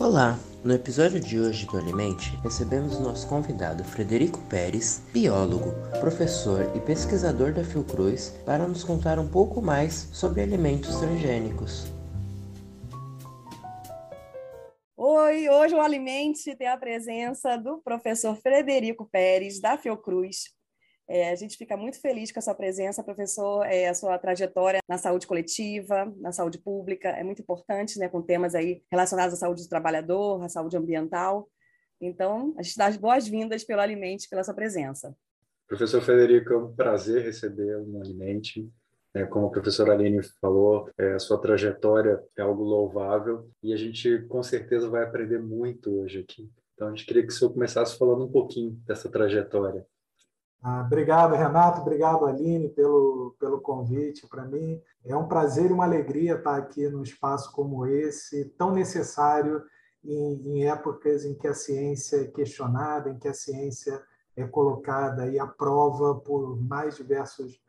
Olá! No episódio de hoje do Alimente, recebemos nosso convidado Frederico Pérez, biólogo, professor e pesquisador da Fiocruz, para nos contar um pouco mais sobre alimentos transgênicos. Oi, hoje o Alimente tem a presença do professor Frederico Pérez, da Fiocruz, é, a gente fica muito feliz com a sua presença, professor, é, a sua trajetória na saúde coletiva, na saúde pública, é muito importante, né, com temas aí relacionados à saúde do trabalhador, à saúde ambiental. Então, a gente dá as boas-vindas pelo Alimente, pela sua presença. Professor Federico, é um prazer recebê-lo no Alimente. É, como a professora Aline falou, é, a sua trajetória é algo louvável e a gente com certeza vai aprender muito hoje aqui. Então, a gente queria que o senhor começasse falando um pouquinho dessa trajetória. Ah, obrigado, Renato. Obrigado, Aline, pelo, pelo convite. Para mim é um prazer e uma alegria estar aqui num espaço como esse, tão necessário em, em épocas em que a ciência é questionada, em que a ciência é colocada e à prova por mais diversos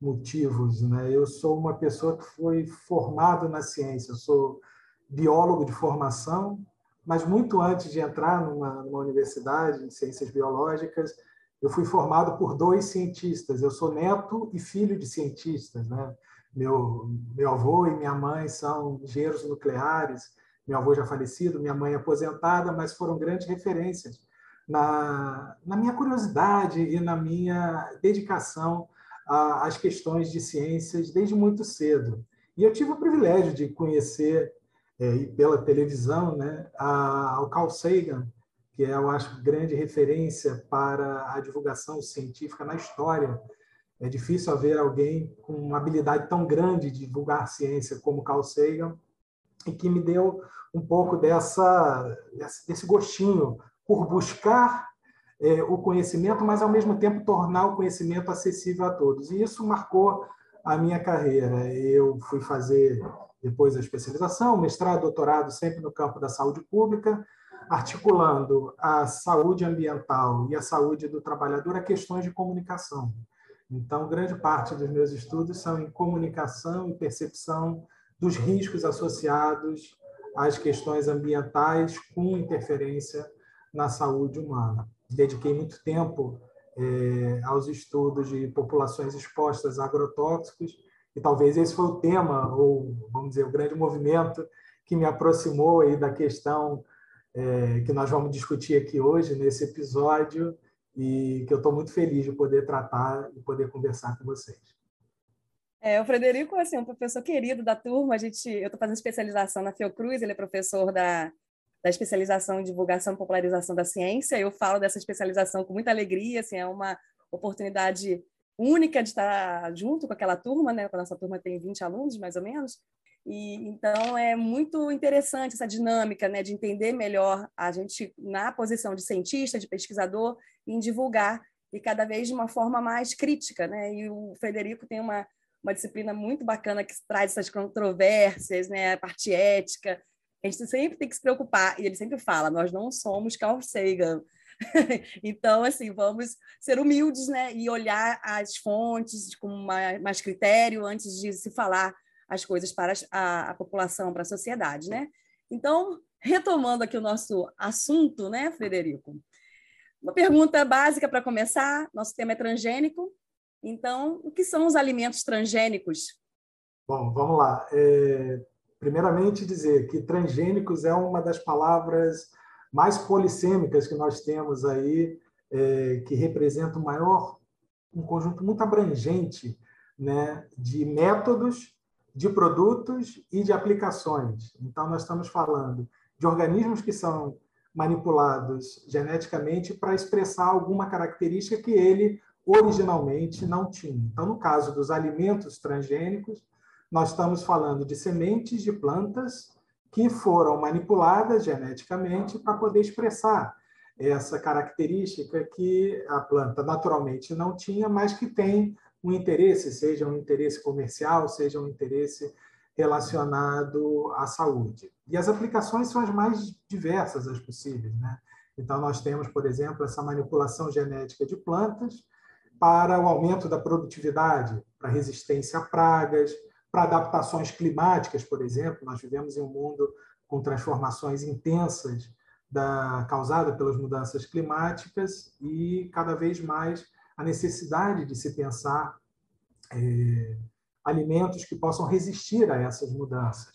motivos. Né? Eu sou uma pessoa que foi formado na ciência, eu sou biólogo de formação, mas muito antes de entrar numa, numa universidade em ciências biológicas, eu fui formado por dois cientistas. Eu sou neto e filho de cientistas, né? Meu meu avô e minha mãe são engenheiros nucleares. Meu avô já falecido, minha mãe aposentada, mas foram grandes referências na, na minha curiosidade e na minha dedicação às questões de ciências desde muito cedo. E eu tive o privilégio de conhecer é, pela televisão né, a, ao Carl Sagan, que é, eu acho, grande referência para a divulgação científica na história. É difícil haver alguém com uma habilidade tão grande de divulgar ciência como Carl Sagan e que me deu um pouco dessa desse gostinho por buscar é, o conhecimento, mas ao mesmo tempo tornar o conhecimento acessível a todos. E isso marcou a minha carreira. Eu fui fazer depois a especialização, mestrado, doutorado, sempre no campo da saúde pública articulando a saúde ambiental e a saúde do trabalhador a questões de comunicação. Então, grande parte dos meus estudos são em comunicação e percepção dos riscos associados às questões ambientais com interferência na saúde humana. Dediquei muito tempo é, aos estudos de populações expostas a agrotóxicos, e talvez esse foi o tema, ou vamos dizer, o grande movimento que me aproximou aí da questão é, que nós vamos discutir aqui hoje, nesse episódio, e que eu estou muito feliz de poder tratar e poder conversar com vocês. É, o Frederico assim, é um professor querido da turma. A gente, eu estou fazendo especialização na Fiocruz, ele é professor da, da especialização em divulgação e popularização da ciência. Eu falo dessa especialização com muita alegria, assim, é uma oportunidade única de estar junto com aquela turma, né? A nossa turma tem 20 alunos, mais ou menos, e então é muito interessante essa dinâmica, né, de entender melhor a gente na posição de cientista, de pesquisador, em divulgar e cada vez de uma forma mais crítica, né? E o Frederico tem uma uma disciplina muito bacana que traz essas controvérsias, né, a parte ética. A gente sempre tem que se preocupar, e ele sempre fala: nós não somos Carl Sagan. então, assim, vamos ser humildes né, e olhar as fontes com mais, mais critério antes de se falar as coisas para a, a população, para a sociedade, né? Então, retomando aqui o nosso assunto, né, Frederico? Uma pergunta básica para começar. Nosso tema é transgênico. Então, o que são os alimentos transgênicos? Bom, vamos lá. É, primeiramente, dizer que transgênicos é uma das palavras mais polissêmicas que nós temos aí, é, que representa o maior, um conjunto muito abrangente né, de métodos de produtos e de aplicações. Então, nós estamos falando de organismos que são manipulados geneticamente para expressar alguma característica que ele originalmente não tinha. Então, no caso dos alimentos transgênicos, nós estamos falando de sementes de plantas que foram manipuladas geneticamente para poder expressar essa característica que a planta naturalmente não tinha, mas que tem um interesse, seja um interesse comercial, seja um interesse relacionado à saúde. E as aplicações são as mais diversas as possíveis. Né? Então, nós temos, por exemplo, essa manipulação genética de plantas para o aumento da produtividade, para resistência a pragas, para adaptações climáticas, por exemplo. Nós vivemos em um mundo com transformações intensas da, causada pelas mudanças climáticas e cada vez mais a necessidade de se pensar é, alimentos que possam resistir a essas mudanças.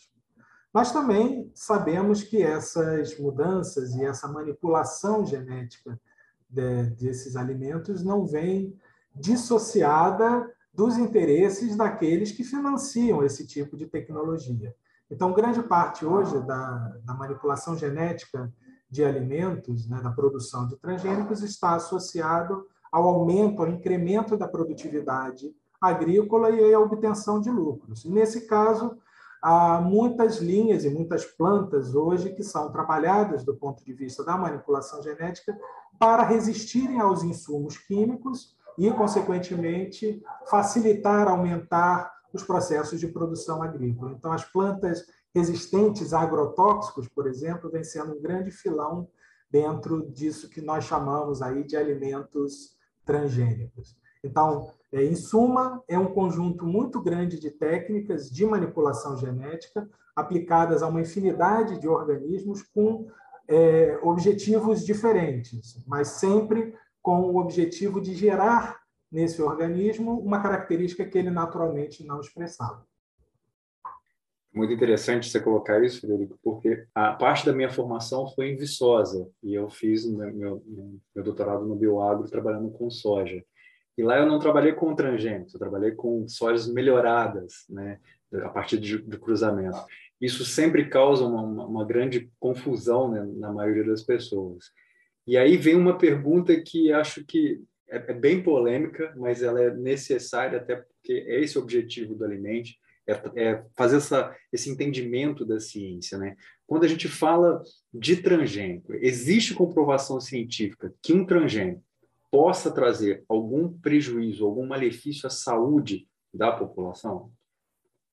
Mas também sabemos que essas mudanças e essa manipulação genética de, desses alimentos não vem dissociada dos interesses daqueles que financiam esse tipo de tecnologia. Então, grande parte hoje da, da manipulação genética de alimentos, né, da produção de transgênicos, está associado ao aumento, ao incremento da produtividade agrícola e à obtenção de lucros. E nesse caso, há muitas linhas e muitas plantas hoje que são trabalhadas do ponto de vista da manipulação genética para resistirem aos insumos químicos e, consequentemente, facilitar, aumentar os processos de produção agrícola. Então, as plantas resistentes a agrotóxicos, por exemplo, vem sendo um grande filão dentro disso que nós chamamos aí de alimentos transgênicos. Então, é, em suma, é um conjunto muito grande de técnicas de manipulação genética aplicadas a uma infinidade de organismos com é, objetivos diferentes, mas sempre com o objetivo de gerar nesse organismo uma característica que ele naturalmente não expressava. Muito interessante você colocar isso, Frederico, porque a parte da minha formação foi em Viçosa e eu fiz meu, meu, meu doutorado no bioagro trabalhando com soja. E lá eu não trabalhei com transgênicos, eu trabalhei com sojas melhoradas, né, a partir de, de cruzamento. Isso sempre causa uma, uma, grande confusão né, na maioria das pessoas. E aí vem uma pergunta que acho que é, é bem polêmica, mas ela é necessária até porque é esse o objetivo do Alimente, é, é fazer essa, esse entendimento da ciência. Né? Quando a gente fala de transgênico, existe comprovação científica que um transgênico possa trazer algum prejuízo, algum malefício à saúde da população?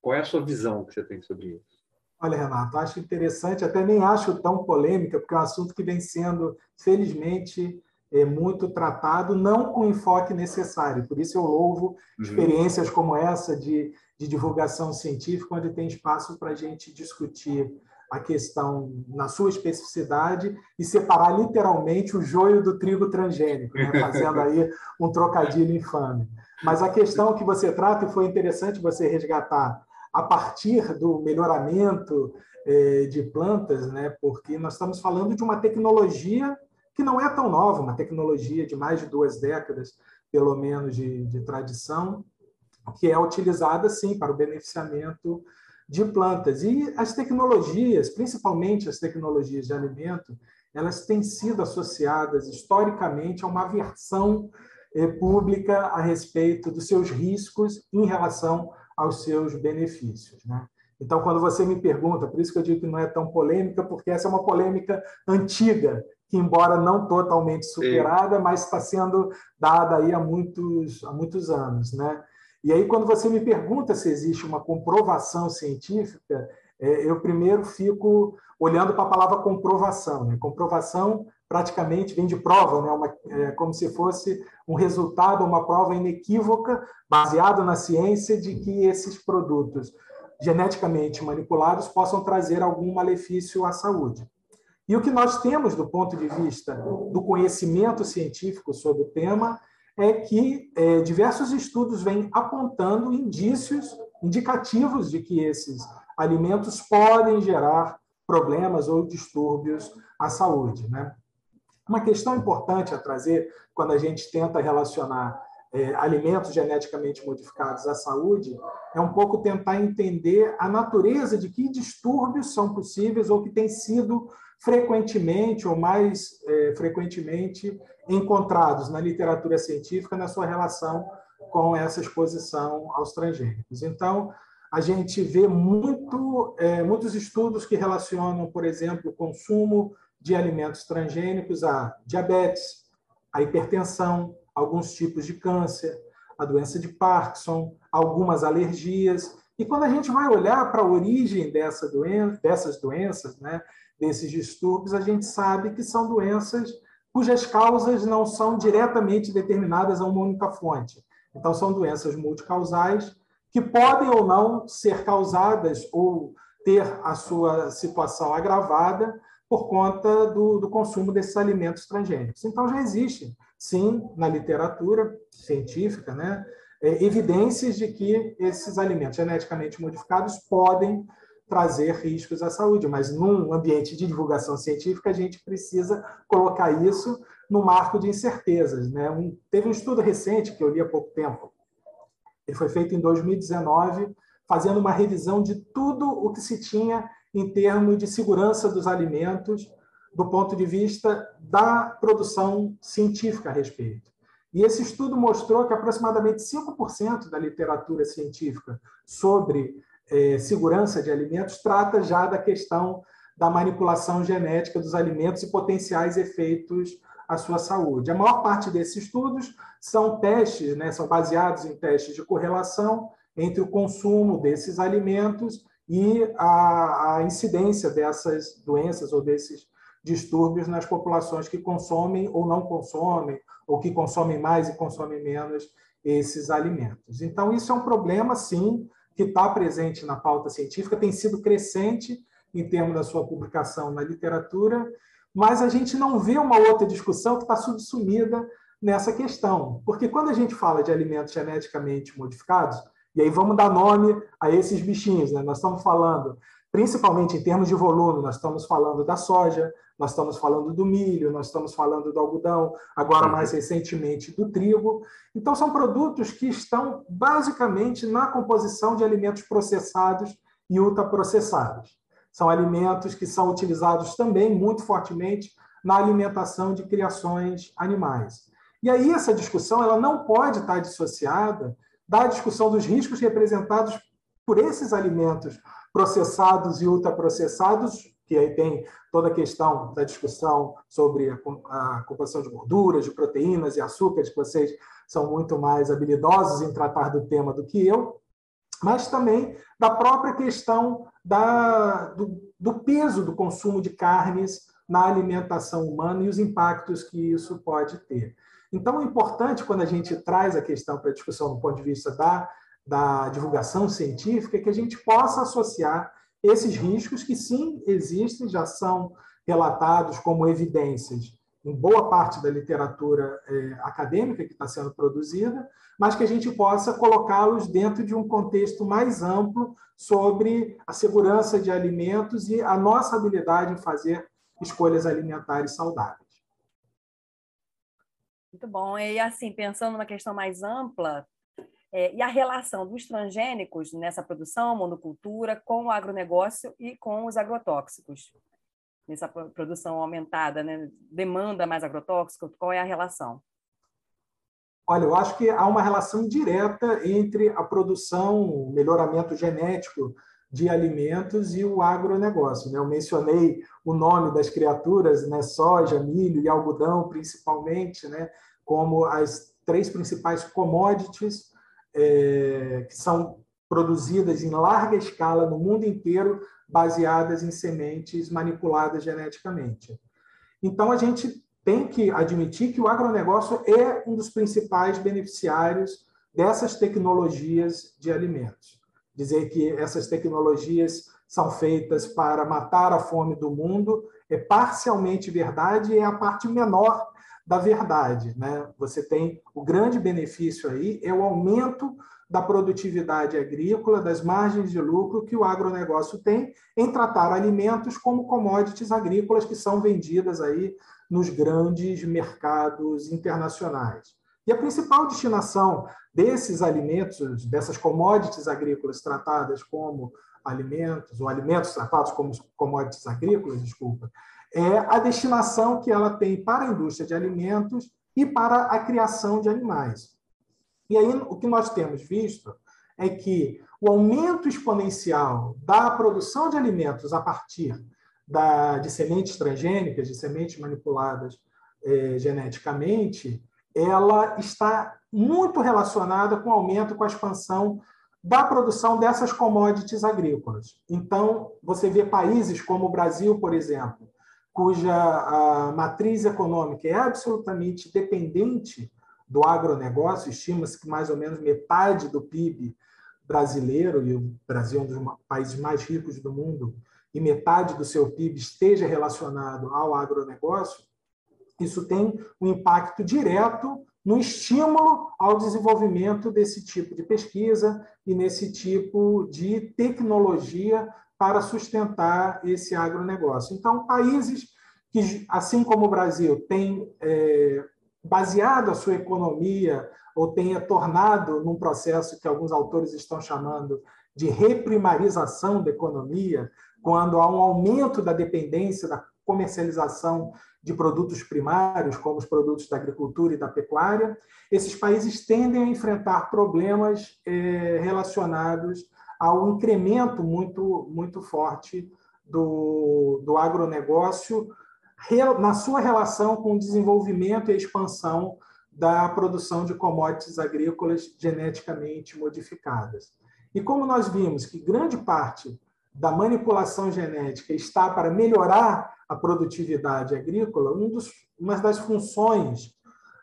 Qual é a sua visão que você tem sobre isso? Olha, Renato, acho interessante, até nem acho tão polêmica, porque é um assunto que vem sendo, felizmente, é, muito tratado, não com o enfoque necessário. Por isso eu louvo uhum. experiências como essa de, de divulgação científica, onde tem espaço para a gente discutir a questão na sua especificidade e separar literalmente o joio do trigo transgênico, né? fazendo aí um trocadilho infame. Mas a questão que você trata, e foi interessante você resgatar, a partir do melhoramento eh, de plantas, né? porque nós estamos falando de uma tecnologia que não é tão nova, uma tecnologia de mais de duas décadas, pelo menos, de, de tradição, que é utilizada, sim, para o beneficiamento de plantas. E as tecnologias, principalmente as tecnologias de alimento, elas têm sido associadas historicamente a uma aversão eh, pública a respeito dos seus riscos em relação aos seus benefícios. Né? Então, quando você me pergunta, por isso que eu digo que não é tão polêmica, porque essa é uma polêmica antiga, que embora não totalmente superada, Sim. mas está sendo dada aí há muitos, há muitos anos, né? E aí quando você me pergunta se existe uma comprovação científica, é, eu primeiro fico olhando para a palavra comprovação. Né? Comprovação praticamente vem de prova, né? Uma, é, como se fosse um resultado, uma prova inequívoca, baseado na ciência de que esses produtos geneticamente manipulados possam trazer algum malefício à saúde. E o que nós temos do ponto de vista do conhecimento científico sobre o tema é que é, diversos estudos vêm apontando indícios indicativos de que esses alimentos podem gerar problemas ou distúrbios à saúde. Né? Uma questão importante a trazer quando a gente tenta relacionar é, alimentos geneticamente modificados à saúde é um pouco tentar entender a natureza de que distúrbios são possíveis ou que têm sido frequentemente ou mais é, frequentemente encontrados na literatura científica na sua relação com essa exposição aos transgênicos. Então, a gente vê muito, é, muitos estudos que relacionam, por exemplo, o consumo de alimentos transgênicos a diabetes, a hipertensão, alguns tipos de câncer, a doença de Parkinson, algumas alergias. E quando a gente vai olhar para a origem dessa doença, dessas doenças, né, desses distúrbios, a gente sabe que são doenças cujas causas não são diretamente determinadas a uma única fonte. Então, são doenças multicausais que podem ou não ser causadas ou ter a sua situação agravada por conta do, do consumo desses alimentos transgênicos. Então, já existe, sim, na literatura científica, né, é, evidências de que esses alimentos geneticamente modificados podem trazer riscos à saúde, mas num ambiente de divulgação científica a gente precisa colocar isso no marco de incertezas. Né? Um, teve um estudo recente que eu li há pouco tempo, ele foi feito em 2019, fazendo uma revisão de tudo o que se tinha em termos de segurança dos alimentos, do ponto de vista da produção científica a respeito. E esse estudo mostrou que aproximadamente 5% da literatura científica sobre eh, segurança de alimentos trata já da questão da manipulação genética dos alimentos e potenciais efeitos à sua saúde. A maior parte desses estudos são testes, né, são baseados em testes de correlação entre o consumo desses alimentos e a, a incidência dessas doenças ou desses distúrbios nas populações que consomem ou não consomem, ou que consomem mais e consomem menos esses alimentos. Então, isso é um problema, sim, que está presente na pauta científica, tem sido crescente em termos da sua publicação na literatura, mas a gente não vê uma outra discussão que está subsumida nessa questão. Porque quando a gente fala de alimentos geneticamente modificados, e aí vamos dar nome a esses bichinhos. Né? Nós estamos falando, principalmente em termos de volume, nós estamos falando da soja, nós estamos falando do milho, nós estamos falando do algodão, agora mais recentemente do trigo. Então, são produtos que estão basicamente na composição de alimentos processados e ultraprocessados. São alimentos que são utilizados também muito fortemente na alimentação de criações animais. E aí essa discussão ela não pode estar dissociada da discussão dos riscos representados por esses alimentos processados e ultraprocessados, que aí tem toda a questão da discussão sobre a composição de gorduras, de proteínas e açúcares, que vocês são muito mais habilidosos em tratar do tema do que eu, mas também da própria questão da, do, do peso do consumo de carnes na alimentação humana e os impactos que isso pode ter. Então, é importante, quando a gente traz a questão para a discussão do ponto de vista da, da divulgação científica, que a gente possa associar esses riscos que, sim, existem, já são relatados como evidências em boa parte da literatura é, acadêmica que está sendo produzida, mas que a gente possa colocá-los dentro de um contexto mais amplo sobre a segurança de alimentos e a nossa habilidade em fazer escolhas alimentares saudáveis. Muito bom. E assim, pensando numa questão mais ampla, é, e a relação dos transgênicos nessa produção, monocultura, com o agronegócio e com os agrotóxicos, nessa produção aumentada, né? demanda mais agrotóxico, qual é a relação? Olha, eu acho que há uma relação direta entre a produção, melhoramento genético de alimentos e o agronegócio. Né? Eu mencionei o nome das criaturas, né? soja, milho e algodão, principalmente, né? como as três principais commodities é, que são produzidas em larga escala no mundo inteiro, baseadas em sementes manipuladas geneticamente. Então, a gente tem que admitir que o agronegócio é um dos principais beneficiários dessas tecnologias de alimentos dizer que essas tecnologias são feitas para matar a fome do mundo é parcialmente verdade e é a parte menor da verdade. Né? Você tem o grande benefício aí, é o aumento da produtividade agrícola, das margens de lucro que o agronegócio tem em tratar alimentos como commodities agrícolas que são vendidas aí nos grandes mercados internacionais. E a principal destinação desses alimentos, dessas commodities agrícolas tratadas como alimentos, ou alimentos tratados como commodities agrícolas, desculpa, é a destinação que ela tem para a indústria de alimentos e para a criação de animais. E aí o que nós temos visto é que o aumento exponencial da produção de alimentos a partir da, de sementes transgênicas, de sementes manipuladas eh, geneticamente, ela está muito relacionada com o aumento, com a expansão da produção dessas commodities agrícolas. Então, você vê países como o Brasil, por exemplo, cuja matriz econômica é absolutamente dependente do agronegócio, estima-se que mais ou menos metade do PIB brasileiro, e o Brasil é um dos países mais ricos do mundo, e metade do seu PIB esteja relacionado ao agronegócio, isso tem um impacto direto no estímulo ao desenvolvimento desse tipo de pesquisa e nesse tipo de tecnologia para sustentar esse agronegócio. Então, países que, assim como o Brasil, têm é, baseado a sua economia ou tenha tornado num processo que alguns autores estão chamando de reprimarização da economia, quando há um aumento da dependência da comercialização de produtos primários, como os produtos da agricultura e da pecuária, esses países tendem a enfrentar problemas eh, relacionados ao incremento muito, muito forte do, do agronegócio na sua relação com o desenvolvimento e a expansão da produção de commodities agrícolas geneticamente modificadas. E como nós vimos que grande parte da manipulação genética está para melhorar a produtividade agrícola, um dos, uma das funções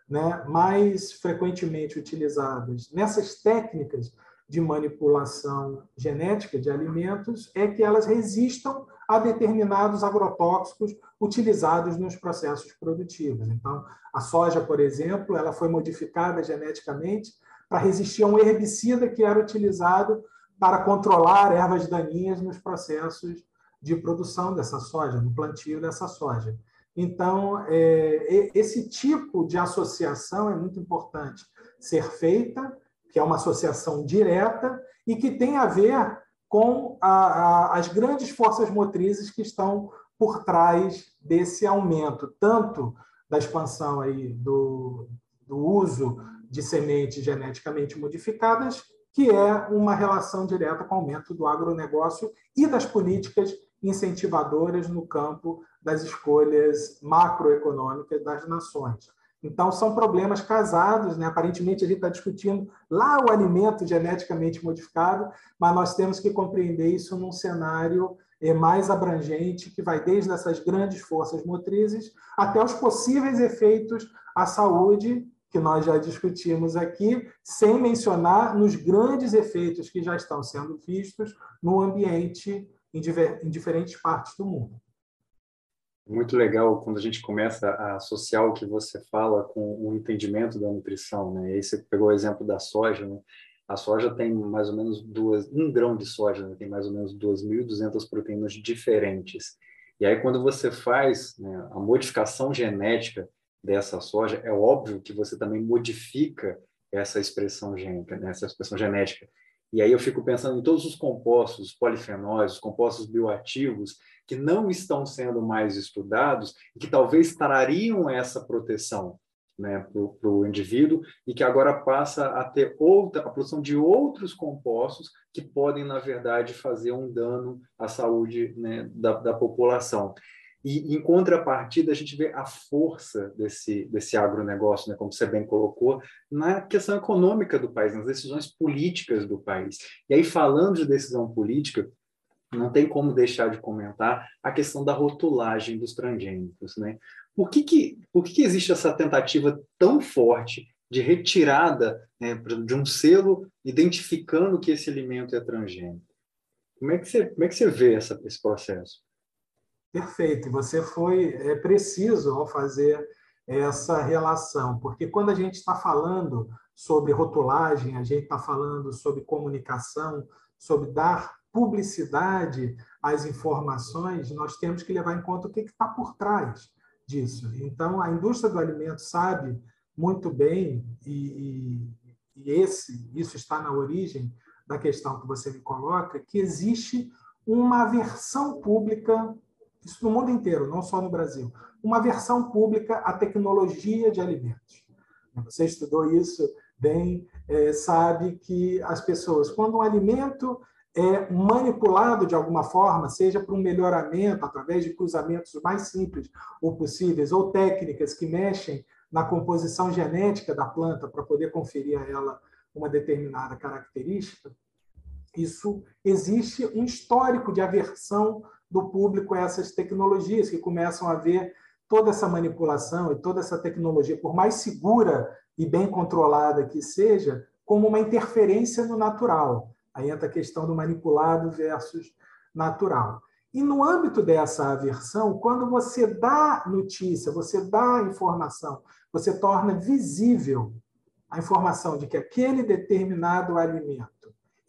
né, mais frequentemente utilizadas nessas técnicas de manipulação genética de alimentos é que elas resistam a determinados agrotóxicos utilizados nos processos produtivos. Então, a soja, por exemplo, ela foi modificada geneticamente para resistir a um herbicida que era utilizado para controlar ervas daninhas nos processos de produção dessa soja, no plantio dessa soja. Então, é, esse tipo de associação é muito importante ser feita, que é uma associação direta e que tem a ver com a, a, as grandes forças motrizes que estão por trás desse aumento, tanto da expansão aí do, do uso de sementes geneticamente modificadas, que é uma relação direta com o aumento do agronegócio e das políticas incentivadoras no campo das escolhas macroeconômicas das nações. Então, são problemas casados, né? aparentemente a gente está discutindo lá o alimento geneticamente modificado, mas nós temos que compreender isso num cenário é, mais abrangente, que vai desde essas grandes forças motrizes até os possíveis efeitos à saúde, que nós já discutimos aqui, sem mencionar nos grandes efeitos que já estão sendo vistos no ambiente em, em diferentes partes do mundo. Muito legal quando a gente começa a associar o que você fala com o entendimento da nutrição, né? E aí você pegou o exemplo da soja, né? A soja tem mais ou menos duas, um grão de soja né? tem mais ou menos 2.200 proteínas diferentes. E aí quando você faz né, a modificação genética dessa soja, é óbvio que você também modifica essa expressão gênica, né? essa expressão genética. E aí eu fico pensando em todos os compostos, os polifenóis, os compostos bioativos que não estão sendo mais estudados e que talvez trariam essa proteção né, para o indivíduo e que agora passa a ter outra a produção de outros compostos que podem na verdade fazer um dano à saúde né, da, da população. E, em contrapartida, a gente vê a força desse, desse agronegócio, né, como você bem colocou, na questão econômica do país, nas decisões políticas do país. E aí, falando de decisão política, não tem como deixar de comentar a questão da rotulagem dos transgênicos. Né? Por, que, que, por que, que existe essa tentativa tão forte de retirada né, de um selo identificando que esse alimento é transgênico? Como é que você, como é que você vê essa, esse processo? Perfeito, você foi é, preciso ao fazer essa relação, porque quando a gente está falando sobre rotulagem, a gente está falando sobre comunicação, sobre dar publicidade às informações, nós temos que levar em conta o que está por trás disso. Então, a indústria do alimento sabe muito bem, e, e esse, isso está na origem da questão que você me coloca, que existe uma versão pública isso no mundo inteiro, não só no Brasil, uma versão pública à tecnologia de alimentos. Você estudou isso bem, é, sabe que as pessoas, quando um alimento é manipulado de alguma forma, seja para um melhoramento através de cruzamentos mais simples ou possíveis, ou técnicas que mexem na composição genética da planta para poder conferir a ela uma determinada característica, isso existe um histórico de aversão do público a essas tecnologias, que começam a ver toda essa manipulação e toda essa tecnologia, por mais segura e bem controlada que seja, como uma interferência no natural. Aí entra a questão do manipulado versus natural. E no âmbito dessa aversão, quando você dá notícia, você dá informação, você torna visível a informação de que aquele determinado alimento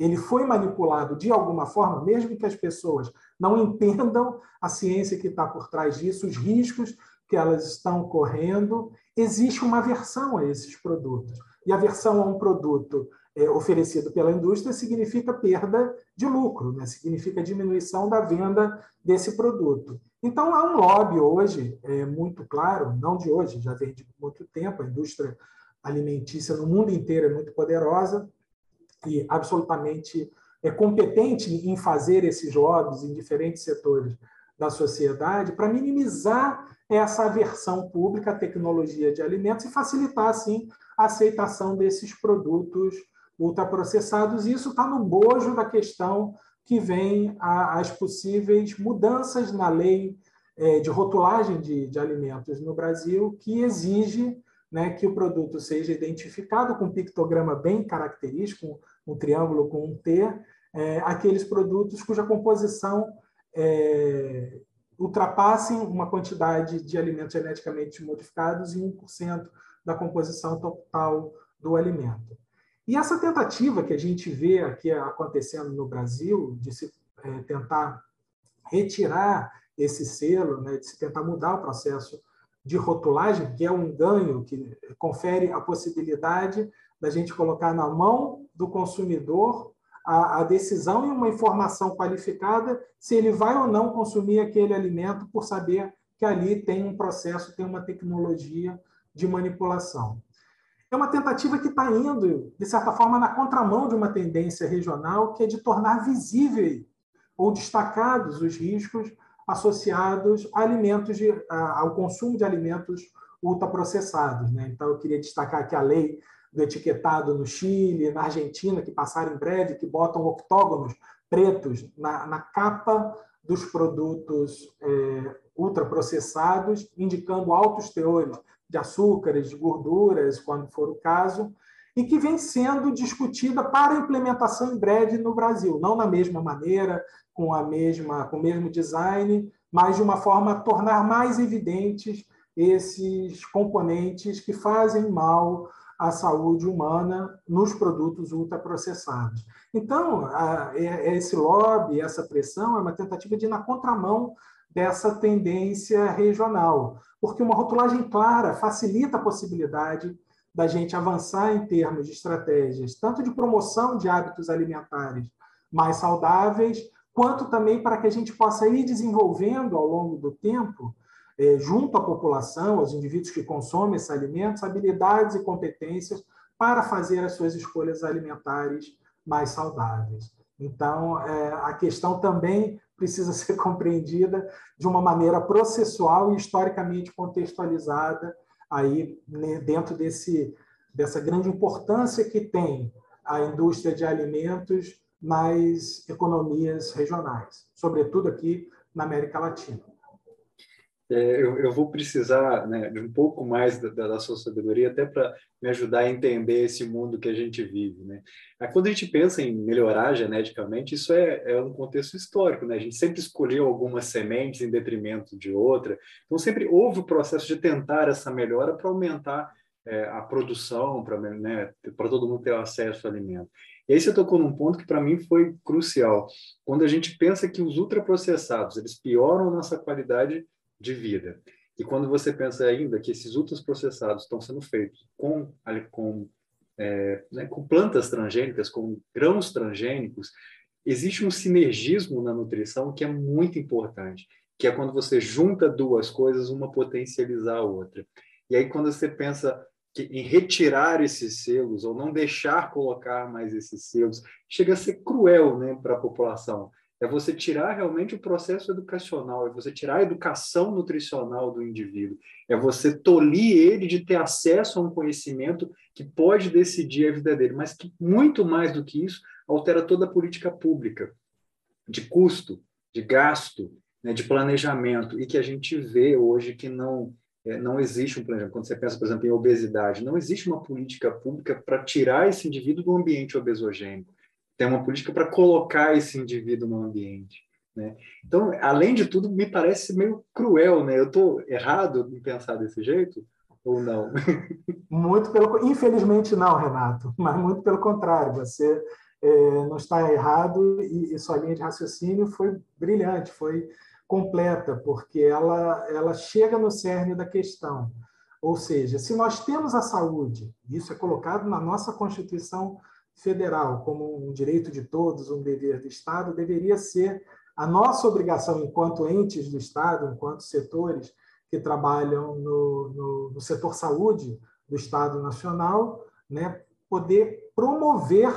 ele foi manipulado de alguma forma, mesmo que as pessoas não entendam a ciência que está por trás disso, os riscos que elas estão correndo, existe uma aversão a esses produtos. E aversão a um produto é, oferecido pela indústria significa perda de lucro, né? significa diminuição da venda desse produto. Então, há um lobby hoje, é, muito claro, não de hoje, já vem de muito tempo, a indústria alimentícia no mundo inteiro é muito poderosa, e absolutamente é competente em fazer esses lobbies em diferentes setores da sociedade para minimizar essa aversão pública à tecnologia de alimentos e facilitar, assim, a aceitação desses produtos ultraprocessados. E isso está no bojo da questão que vem as possíveis mudanças na lei é, de rotulagem de, de alimentos no Brasil, que exige né, que o produto seja identificado com um pictograma bem característico, um triângulo com um T, é, aqueles produtos cuja composição é, ultrapassem uma quantidade de alimentos geneticamente modificados em 1% da composição total do alimento. E essa tentativa que a gente vê aqui acontecendo no Brasil, de se é, tentar retirar esse selo, né, de se tentar mudar o processo de rotulagem, que é um ganho que confere a possibilidade da gente colocar na mão do consumidor a, a, decisão e uma informação qualificada se ele vai ou não consumir aquele alimento por saber que ali tem um processo, tem uma tecnologia de manipulação. É uma tentativa que está indo, de certa forma, na contramão de uma tendência regional, que é de tornar visível ou destacados os riscos associados a alimentos de, a, ao consumo de alimentos ultraprocessados. Né? Então, eu queria destacar que a lei do etiquetado no Chile, na Argentina, que passaram em breve, que botam octógonos pretos na, na capa dos produtos é, ultraprocessados, indicando altos teores de açúcares, de gorduras, quando for o caso, e que vem sendo discutida para implementação em breve no Brasil, não na mesma maneira, com a mesma com o mesmo design, mas de uma forma a tornar mais evidentes esses componentes que fazem mal à saúde humana nos produtos ultraprocessados. Então, é, é esse lobby, essa pressão é uma tentativa de ir na contramão dessa tendência regional, porque uma rotulagem clara facilita a possibilidade da gente avançar em termos de estratégias, tanto de promoção de hábitos alimentares mais saudáveis, quanto também para que a gente possa ir desenvolvendo ao longo do tempo é, junto à população, aos indivíduos que consomem esses alimentos, habilidades e competências para fazer as suas escolhas alimentares mais saudáveis. Então, é, a questão também precisa ser compreendida de uma maneira processual e historicamente contextualizada aí né, dentro desse dessa grande importância que tem a indústria de alimentos nas economias regionais, sobretudo aqui na América Latina eu, eu, vou precisar né, de um pouco mais da, da sua sabedoria até para me ajudar a entender esse mundo que a gente vive. Né? Quando a gente pensa em melhorar geneticamente, isso é, é um contexto histórico. Né? A gente sempre escolheu algumas sementes em detrimento de outra. Então, sempre houve o processo de tentar essa melhora para aumentar é, a produção, para né, todo mundo ter acesso ao alimento. E aí você tocou num ponto que para mim foi crucial. Quando a gente pensa que os ultraprocessados eles pioram a nossa qualidade de vida. E quando você pensa ainda que esses ultraprocessados estão sendo feitos com, com, é, né, com plantas transgênicas, com grãos transgênicos, existe um sinergismo na nutrição que é muito importante, que é quando você junta duas coisas, uma potencializar a outra. E aí quando você pensa que, em retirar esses selos ou não deixar colocar mais esses selos, chega a ser cruel né, para a população é você tirar realmente o processo educacional, é você tirar a educação nutricional do indivíduo, é você tolir ele de ter acesso a um conhecimento que pode decidir a vida dele, mas que muito mais do que isso altera toda a política pública de custo, de gasto, né, de planejamento. E que a gente vê hoje que não é, não existe um planejamento. Quando você pensa, por exemplo, em obesidade, não existe uma política pública para tirar esse indivíduo do ambiente obesogênico tem uma política para colocar esse indivíduo no ambiente. Né? Então, além de tudo, me parece meio cruel, né? Eu estou errado em pensar desse jeito ou não? Muito pelo, infelizmente não, Renato, mas muito pelo contrário. Você é, não está errado e, e sua linha de raciocínio foi brilhante, foi completa, porque ela ela chega no cerne da questão. Ou seja, se nós temos a saúde, isso é colocado na nossa Constituição Federal como um direito de todos, um dever do Estado, deveria ser a nossa obrigação, enquanto entes do Estado, enquanto setores que trabalham no, no, no setor saúde do Estado Nacional, né, poder promover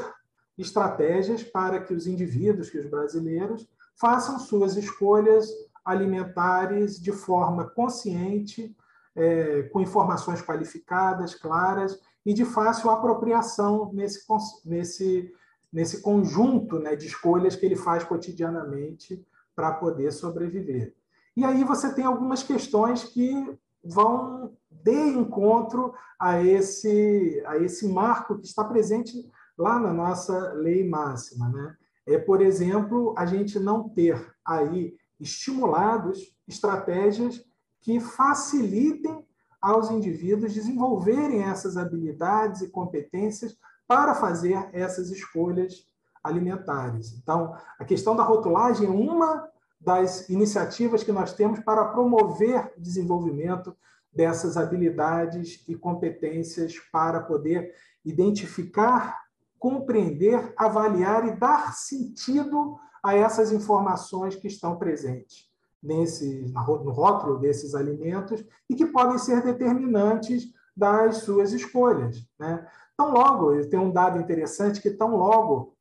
estratégias para que os indivíduos, que os brasileiros, façam suas escolhas alimentares de forma consciente, é, com informações qualificadas, claras e de fácil apropriação nesse, nesse, nesse conjunto né, de escolhas que ele faz cotidianamente para poder sobreviver. E aí você tem algumas questões que vão de encontro a esse, a esse marco que está presente lá na nossa lei máxima. Né? É, por exemplo, a gente não ter aí estimulados estratégias que facilitem aos indivíduos desenvolverem essas habilidades e competências para fazer essas escolhas alimentares. Então, a questão da rotulagem é uma das iniciativas que nós temos para promover o desenvolvimento dessas habilidades e competências para poder identificar, compreender, avaliar e dar sentido a essas informações que estão presentes nesse, no rótulo desses alimentos e que podem ser determinantes das suas escolhas. Né? Tão logo, tem um dado interessante que tão logo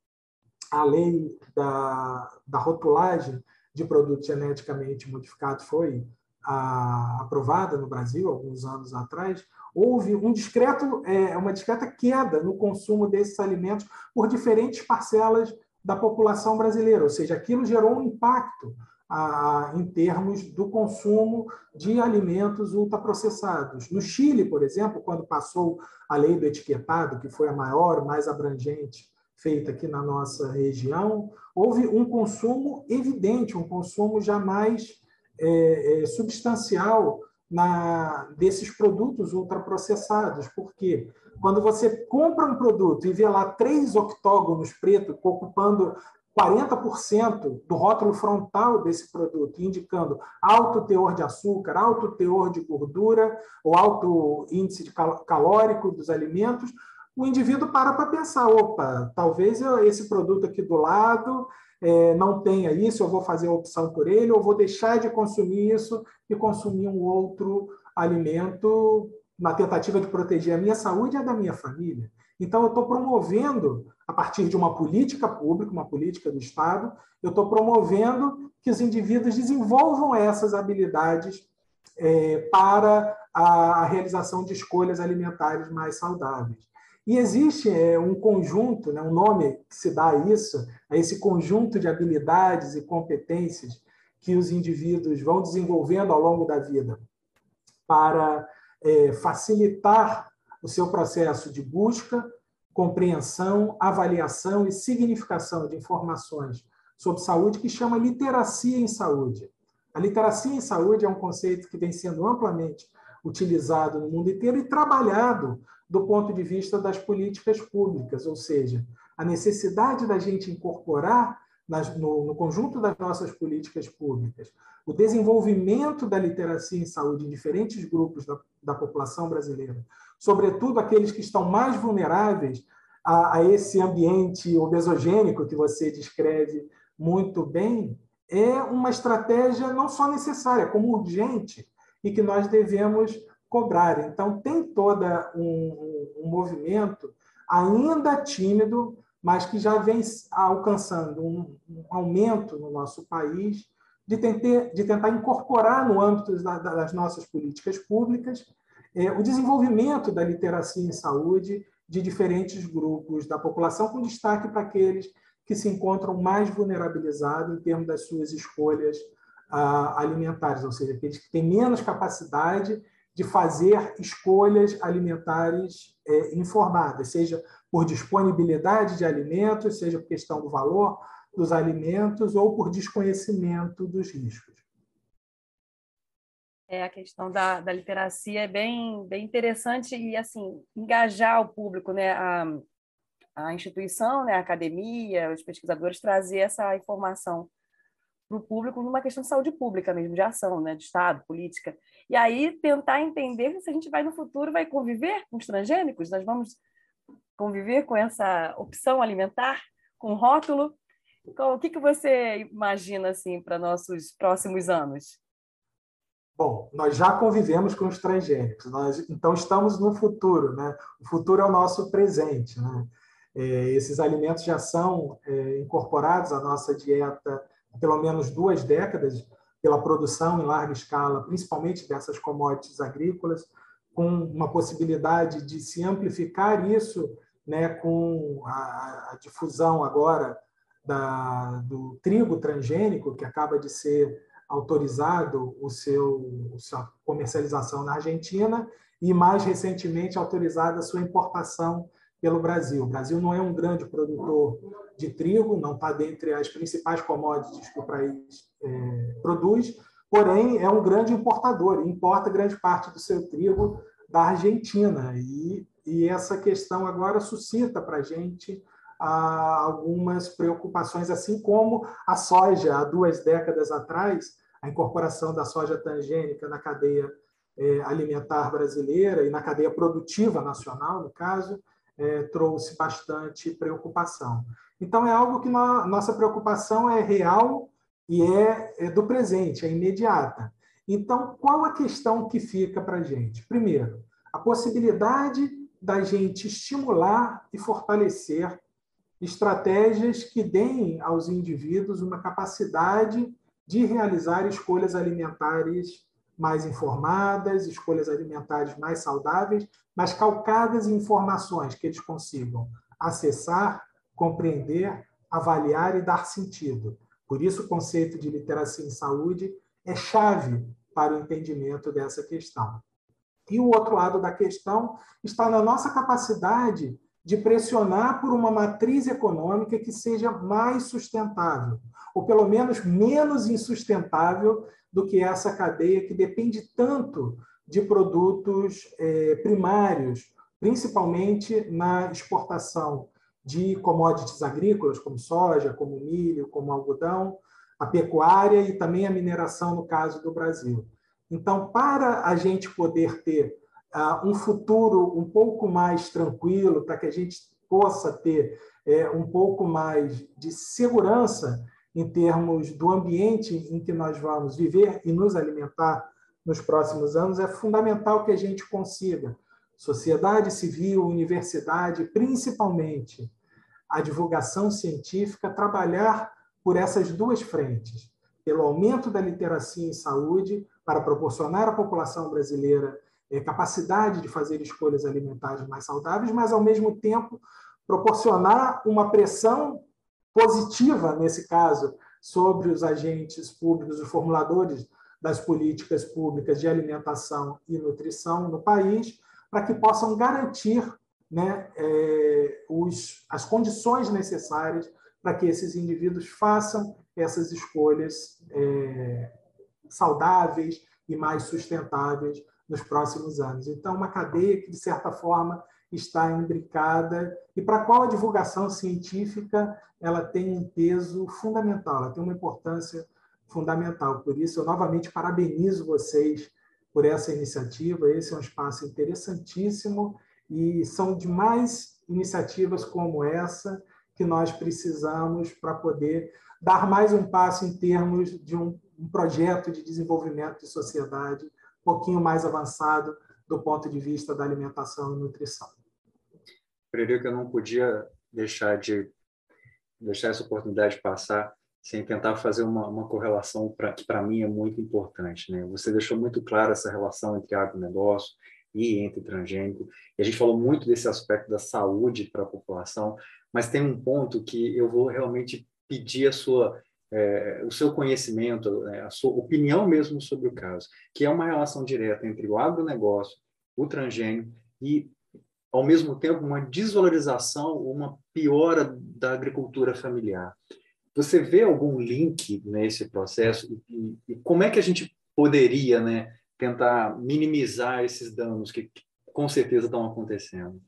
a lei da, da rotulagem de produtos geneticamente modificados foi a, aprovada no Brasil alguns anos atrás, houve um discreto, é, uma discreta queda no consumo desses alimentos por diferentes parcelas da população brasileira, ou seja, aquilo gerou um impacto em termos do consumo de alimentos ultraprocessados. No Chile, por exemplo, quando passou a lei do etiquetado, que foi a maior, mais abrangente feita aqui na nossa região, houve um consumo evidente, um consumo jamais é, é, substancial na, desses produtos ultraprocessados. Por quê? Quando você compra um produto e vê lá três octógonos pretos ocupando 40% do rótulo frontal desse produto, indicando alto teor de açúcar, alto teor de gordura ou alto índice de calórico dos alimentos, o indivíduo para para pensar, opa, talvez eu, esse produto aqui do lado é, não tenha isso, eu vou fazer a opção por ele, ou vou deixar de consumir isso e consumir um outro alimento na tentativa de proteger a minha saúde e a da minha família. Então, eu estou promovendo, a partir de uma política pública, uma política do Estado, eu estou promovendo que os indivíduos desenvolvam essas habilidades é, para a realização de escolhas alimentares mais saudáveis. E existe é, um conjunto, né, um nome que se dá a isso, a esse conjunto de habilidades e competências que os indivíduos vão desenvolvendo ao longo da vida para é, facilitar o seu processo de busca, compreensão, avaliação e significação de informações sobre saúde, que chama literacia em saúde. A literacia em saúde é um conceito que vem sendo amplamente utilizado no mundo inteiro e trabalhado do ponto de vista das políticas públicas, ou seja, a necessidade da gente incorporar nas, no, no, conjunto das nossas políticas públicas o desenvolvimento da literacia em saúde em diferentes grupos da, da população brasileira, sobretudo aqueles que estão mais vulneráveis a, a esse ambiente obesogênico que você descreve muito bem, é uma estratégia não só necessária, como urgente, e que nós devemos cobrar. Então, tem todo um, um, movimento, ainda tímido, mas que já vem alcançando um, um aumento no nosso país, de, de tentar incorporar no âmbito das nossas políticas públicas é, o desenvolvimento da literacia em saúde de diferentes grupos da população, com destaque para aqueles que se encontram mais vulnerabilizados em termos das suas escolhas ah, alimentares, ou seja, aqueles que têm menos capacidade de fazer escolhas alimentares é, informadas, seja por disponibilidade de alimentos, seja por questão do valor dos alimentos ou por desconhecimento dos riscos. É, a questão da, da literacia é bem, bem interessante e, assim, engajar o público, né? A, a instituição, né? a academia, os pesquisadores trazer essa informação para o público numa questão de saúde pública mesmo, de ação, né? de Estado, política. E aí tentar entender se a gente vai no futuro, vai conviver com os transgênicos, nós vamos conviver com essa opção alimentar, com rótulo. Então, o que, que você imagina assim para nossos próximos anos? Bom, nós já convivemos com os transgênicos, nós, então estamos no futuro, né? O futuro é o nosso presente, né? É, esses alimentos já são é, incorporados à nossa dieta há pelo menos duas décadas pela produção em larga escala, principalmente dessas commodities agrícolas, com uma possibilidade de se amplificar isso, né, com a, a difusão agora da, do trigo transgênico, que acaba de ser autorizado o seu sua comercialização na Argentina e mais recentemente autorizada a sua importação pelo Brasil. O Brasil não é um grande produtor de trigo, não está dentre as principais commodities que o país é, produz, porém é um grande importador, importa grande parte do seu trigo da Argentina e, e essa questão agora suscita para a gente algumas preocupações, assim como a soja, há duas décadas atrás, a incorporação da soja transgênica na cadeia é, alimentar brasileira e na cadeia produtiva nacional, no caso, é, trouxe bastante preocupação. Então, é algo que nossa preocupação é real e é, é do presente, é imediata. Então, qual a questão que fica para a gente? Primeiro, a possibilidade da gente estimular e fortalecer estratégias que deem aos indivíduos uma capacidade de realizar escolhas alimentares mais informadas, escolhas alimentares mais saudáveis, mas calcadas em informações que eles consigam acessar, compreender, avaliar e dar sentido. Por isso, o conceito de literacia em saúde é chave para o entendimento dessa questão. E o outro lado da questão está na nossa capacidade de pressionar por uma matriz econômica que seja mais sustentável, ou pelo menos menos insustentável do que essa cadeia que depende tanto de produtos é, primários, principalmente na exportação de commodities agrícolas, como soja, como milho, como algodão, a pecuária e também a mineração, no caso do Brasil. Então, para a gente poder ter um futuro um pouco mais tranquilo, para que a gente possa ter é, um pouco mais de segurança em termos do ambiente em que nós vamos viver e nos alimentar nos próximos anos, é fundamental que a gente consiga, sociedade civil, universidade, principalmente a divulgação científica, trabalhar por essas duas frentes, pelo aumento da literacia em saúde, para proporcionar à população brasileira capacidade de fazer escolhas alimentares mais saudáveis, mas, ao mesmo tempo, proporcionar uma pressão positiva, nesse caso, sobre os agentes públicos, os formuladores das políticas públicas de alimentação e nutrição no país, para que possam garantir né, é, os, as condições necessárias para que esses indivíduos façam essas escolhas é, saudáveis e mais sustentáveis nos próximos anos. Então, uma cadeia que, de certa forma, está imbricada e para a qual a divulgação científica ela tem um peso fundamental, ela tem uma importância fundamental. Por isso, eu novamente parabenizo vocês por essa iniciativa. Esse é um espaço interessantíssimo e são demais iniciativas como essa que nós precisamos para poder dar mais um passo em termos de um, um projeto de desenvolvimento de sociedade pouquinho mais avançado do ponto de vista da alimentação e nutrição. Frederico, eu não podia deixar de deixar essa oportunidade passar sem tentar fazer uma, uma correlação pra, que para mim é muito importante. Né? Você deixou muito claro essa relação entre agronegócio e entre transgênico, e a gente falou muito desse aspecto da saúde para a população, mas tem um ponto que eu vou realmente pedir a sua é, o seu conhecimento, né, a sua opinião mesmo sobre o caso, que é uma relação direta entre o agronegócio, o transgênico e ao mesmo tempo, uma desvalorização, uma piora da agricultura familiar. Você vê algum link nesse processo e, e como é que a gente poderia, né, tentar minimizar esses danos que, que com certeza estão acontecendo?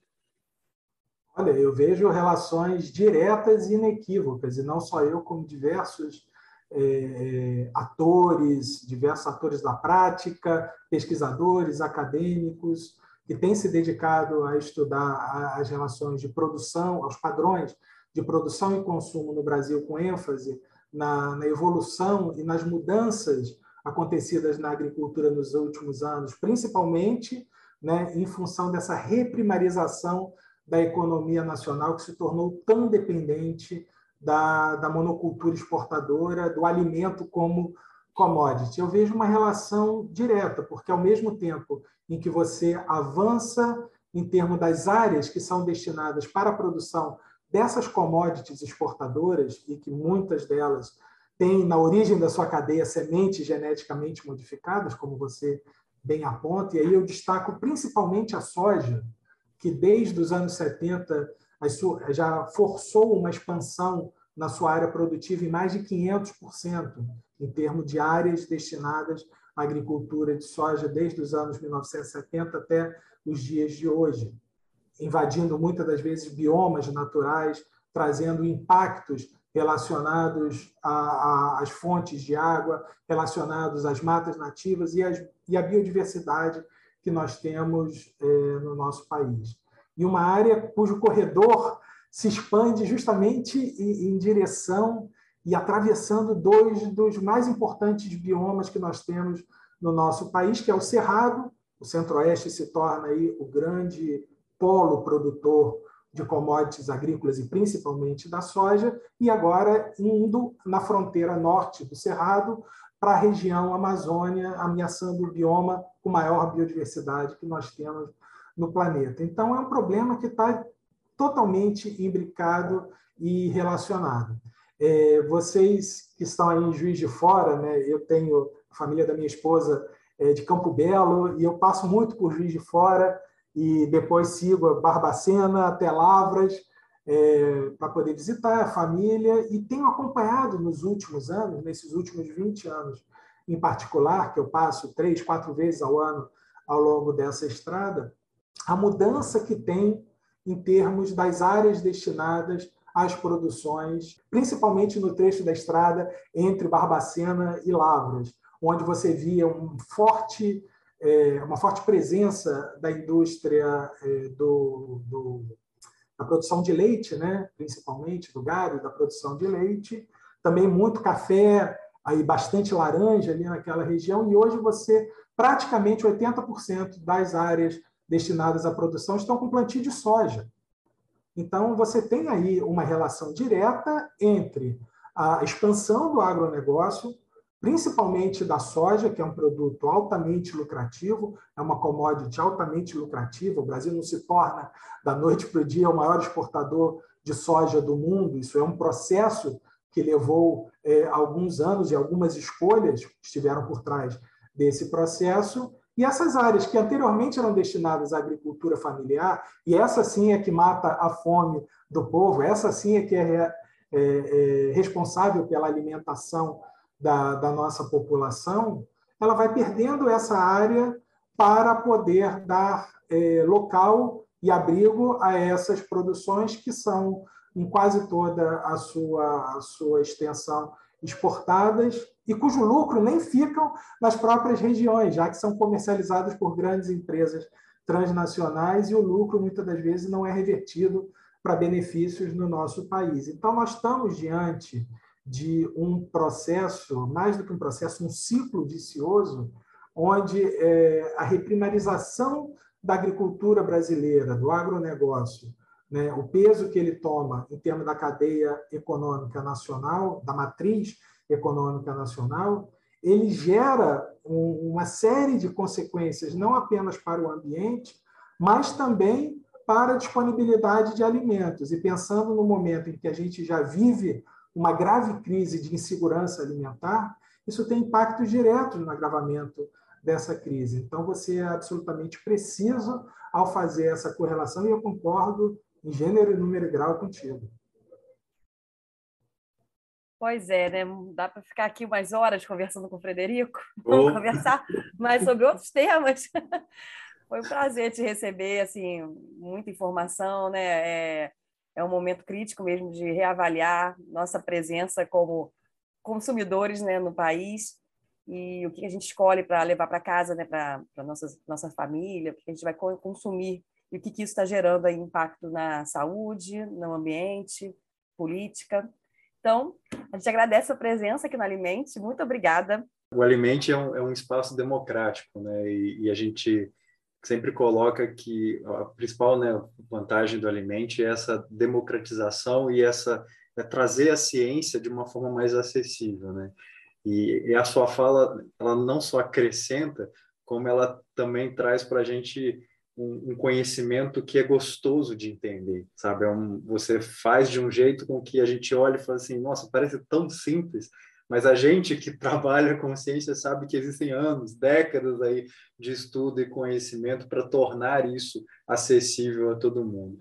Olha, eu vejo relações diretas e inequívocas, e não só eu, como diversos é, é, atores, diversos atores da prática, pesquisadores, acadêmicos, que têm se dedicado a estudar as relações de produção, aos padrões de produção e consumo no Brasil, com ênfase na, na evolução e nas mudanças acontecidas na agricultura nos últimos anos, principalmente né, em função dessa reprimarização da economia nacional que se tornou tão dependente da, da monocultura exportadora, do alimento como commodity. Eu vejo uma relação direta, porque ao mesmo tempo em que você avança em termos das áreas que são destinadas para a produção dessas commodities exportadoras, e que muitas delas têm na origem da sua cadeia sementes geneticamente modificadas, como você bem aponta, e aí eu destaco principalmente a soja, que desde os anos 70 já forçou uma expansão na sua área produtiva em mais de 500%, em termos de áreas destinadas à agricultura de soja desde os anos 1970 até os dias de hoje, invadindo muitas das vezes biomas naturais, trazendo impactos relacionados às fontes de água, relacionados às matas nativas e, e à biodiversidade que nós temos é, no nosso país. E uma área cujo corredor se expande justamente em, direção e atravessando dois dos mais importantes biomas que nós temos no nosso país, que é o Cerrado. O Centro-Oeste se torna aí o grande polo produtor de commodities agrícolas e principalmente da soja, e agora indo na fronteira norte do Cerrado para a região Amazônia, ameaçando o bioma com maior biodiversidade que nós temos no planeta. Então, é um problema que está totalmente imbricado e relacionado. É, vocês que estão aí em Juiz de Fora, né, eu tenho a família da minha esposa é, de Campo Belo e eu passo muito por Juiz de Fora e depois sigo Barbacena até Lavras é, para poder visitar a família e tenho acompanhado nos últimos anos, nesses últimos 20 anos em particular, que eu passo três, quatro vezes ao ano ao longo dessa estrada, a mudança que tem em termos das áreas destinadas às produções, principalmente no trecho da estrada entre Barbacena e Lavras, onde você via um forte, é, uma forte presença da indústria é, do, do, da produção de leite, né? principalmente do gado, da produção de leite, também muito café, aí bastante laranja ali naquela região, e hoje você praticamente 80% das áreas destinadas à produção estão com plantio de soja. Então, você tem aí uma relação direta entre a expansão do agronegócio, principalmente da soja, que é um produto altamente lucrativo, é uma commodity altamente lucrativa. O Brasil não se torna, da noite para o dia, o maior exportador de soja do mundo. Isso é um processo que levou é, alguns anos e algumas escolhas estiveram por trás desse processo. E essas áreas que anteriormente eram destinadas à agricultura familiar, e essa sim é que mata a fome do povo, essa sim é que é, é, é responsável pela alimentação da, da nossa população, ela vai perdendo essa área para poder dar é, local e abrigo a essas produções que são, em quase toda a sua, a sua extensão, exportadas e cujo lucro nem ficam nas próprias regiões, já que são comercializados por grandes empresas transnacionais e o lucro muitas das vezes não é revertido para benefícios no nosso país. Então nós estamos diante de um processo, mais do que um processo, um ciclo vicioso, onde é, a reprimarização da agricultura brasileira, do agronegócio, né, o peso que ele toma em termos da cadeia econômica nacional, da matriz econômica nacional, ele gera um, uma série de consequências, não apenas para o ambiente, mas também para a disponibilidade de alimentos. E pensando no momento em que a gente já vive uma grave crise de insegurança alimentar, isso tem impactos diretos no agravamento dessa crise. Então, você é absolutamente preciso ao fazer essa correlação, e eu concordo em gênero, número e grau contigo. Pois é, né? Dá para ficar aqui umas horas conversando com o Frederico, oh. conversar mais sobre outros temas. Foi um prazer te receber, assim, muita informação, né? É, é um momento crítico mesmo de reavaliar nossa presença como consumidores né, no país e o que a gente escolhe para levar para casa, né, para nossa, nossa família, o que a gente vai consumir e o que, que isso está gerando aí impacto na saúde, no ambiente, política. Então, a gente agradece a presença aqui no Alimente, muito obrigada. O Alimente é um, é um espaço democrático, né, e, e a gente sempre coloca que a principal né, vantagem do Alimente é essa democratização e essa é trazer a ciência de uma forma mais acessível, né? E, e a sua fala, ela não só acrescenta, como ela também traz para a gente um, um, conhecimento que é gostoso de entender, sabe? É um, você faz de um jeito com que a gente olha e fala assim, nossa, parece tão simples, mas a gente que trabalha com ciência sabe que existem anos, décadas aí de estudo e conhecimento para tornar isso acessível a todo mundo.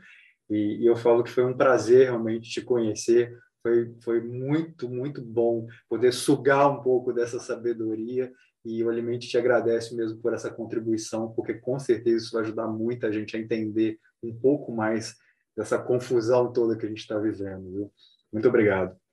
E, e eu falo que foi um prazer realmente te conhecer, foi, foi muito, muito bom poder sugar um pouco dessa sabedoria e o Alimente te agradece mesmo por essa contribuição, porque com certeza isso vai ajudar muita gente a entender um pouco mais dessa confusão toda que a gente está vivendo. Viu? Muito obrigado.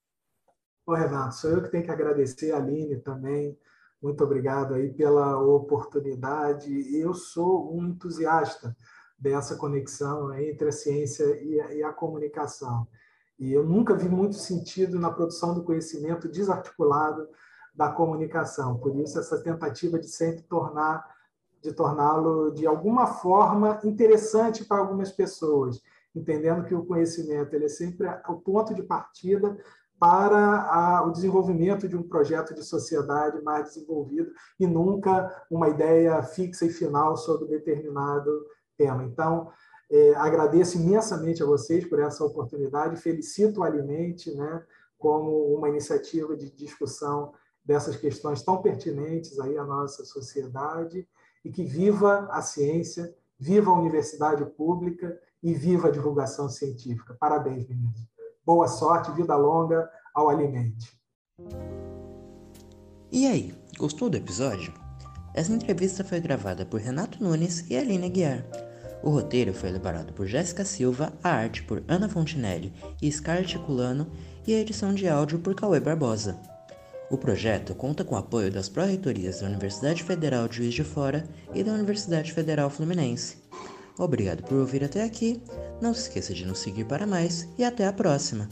Ô, Renato, sou eu que tenho que agradecer a Aline também. Muito obrigado aí pela oportunidade. Eu sou um entusiasta dessa conexão entre a ciência e a, e a comunicação. E eu nunca vi muito sentido na produção do conhecimento desarticulado da comunicação. Por isso essa tentativa de sempre tornar de torná-lo de alguma forma interessante para algumas pessoas, entendendo que o conhecimento ele é sempre o ponto de partida para a, o desenvolvimento de um projeto de sociedade mais desenvolvido e nunca uma ideia fixa e final sobre determinado tema. Então, é, agradeço imensamente a vocês por essa oportunidade, felicito o Alimente né, como uma iniciativa de discussão dessas questões tão pertinentes aí à nossa sociedade e que viva a ciência, viva a universidade pública e viva a divulgação científica. Parabéns, meninos. Boa sorte, vida longa ao Alimente. E aí, gostou do episódio? Essa entrevista foi gravada por Renato Nunes e Aline Guiar o roteiro foi elaborado por Jéssica Silva, a arte por Ana Fontinelli e Scarlett Culano e a edição de áudio por Cauê Barbosa. O projeto conta com o apoio das pró-reitorias da Universidade Federal de Juiz de Fora e da Universidade Federal Fluminense. Obrigado por ouvir até aqui, não se esqueça de nos seguir para mais e até a próxima!